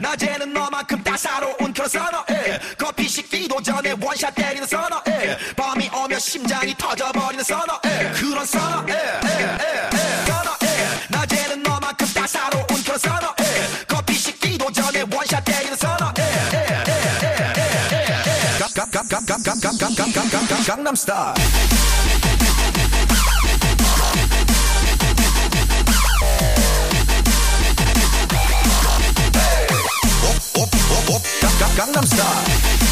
낮에는 너만큼 따사로운 그런 선어해 커피 식기도 전에 원샷 때리는 선어해 밤이 오면 심장이 터져버리는 선어해 그런 선어해 선어해 낮에는 너만큼 따사로운 그런 선어해 커피 식기도 전에 원샷 때리는 선어해 강남스타일 Gangnam Style.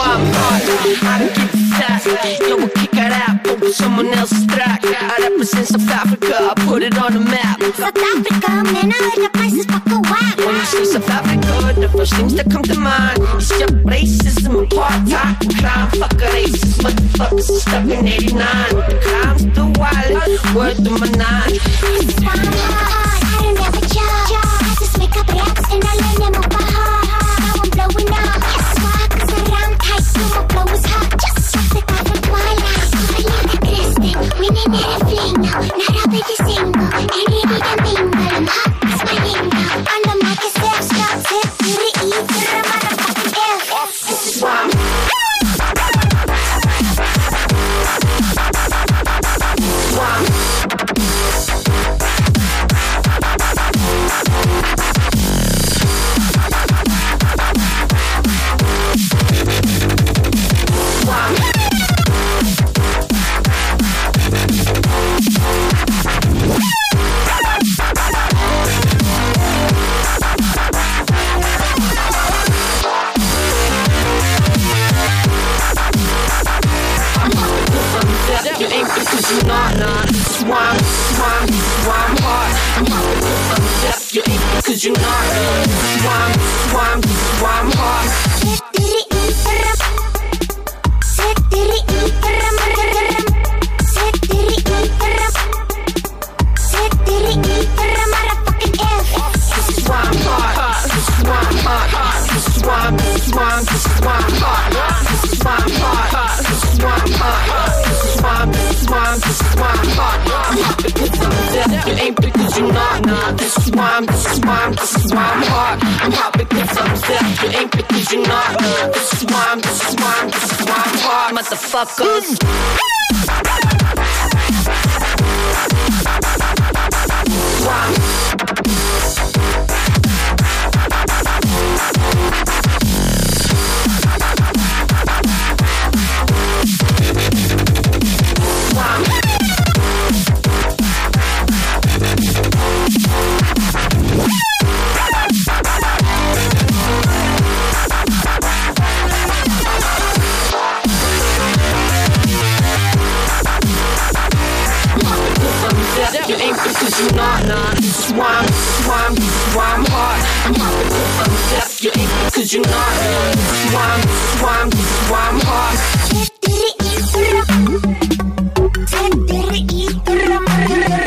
I'm hard. I don't give a fuck. Yo, we'll kick it out over someone else's track. I represent South Africa, I put it on the map. South Africa man I heard the prices fucking whack When you say South Africa, the first things that come to mind is just racism, apartheid, and crime. Fuck a racist motherfuckers stuck in 89. The crime's the wild, word to my nine. This is why I'm hot I don't ever judge I just make up raps and I learn them over women that are fling, not up at single, and ready to mingle. You ain't because you not, I'm, why I'm, why F This is why I'm hard. This is why I'm hard. This this this is why I'm hard. This is why I'm hard. Why I'm hard. This is why this is why I'm hard. I'm hot because I'm ain't because you not, nah. This is why I'm, this is why I'm, this is why I'm hard. I'm hot because I'm ain't because you not, nah. This is why I'm, this is why I'm, this is why I'm hard. Motherfuckers. Corre y.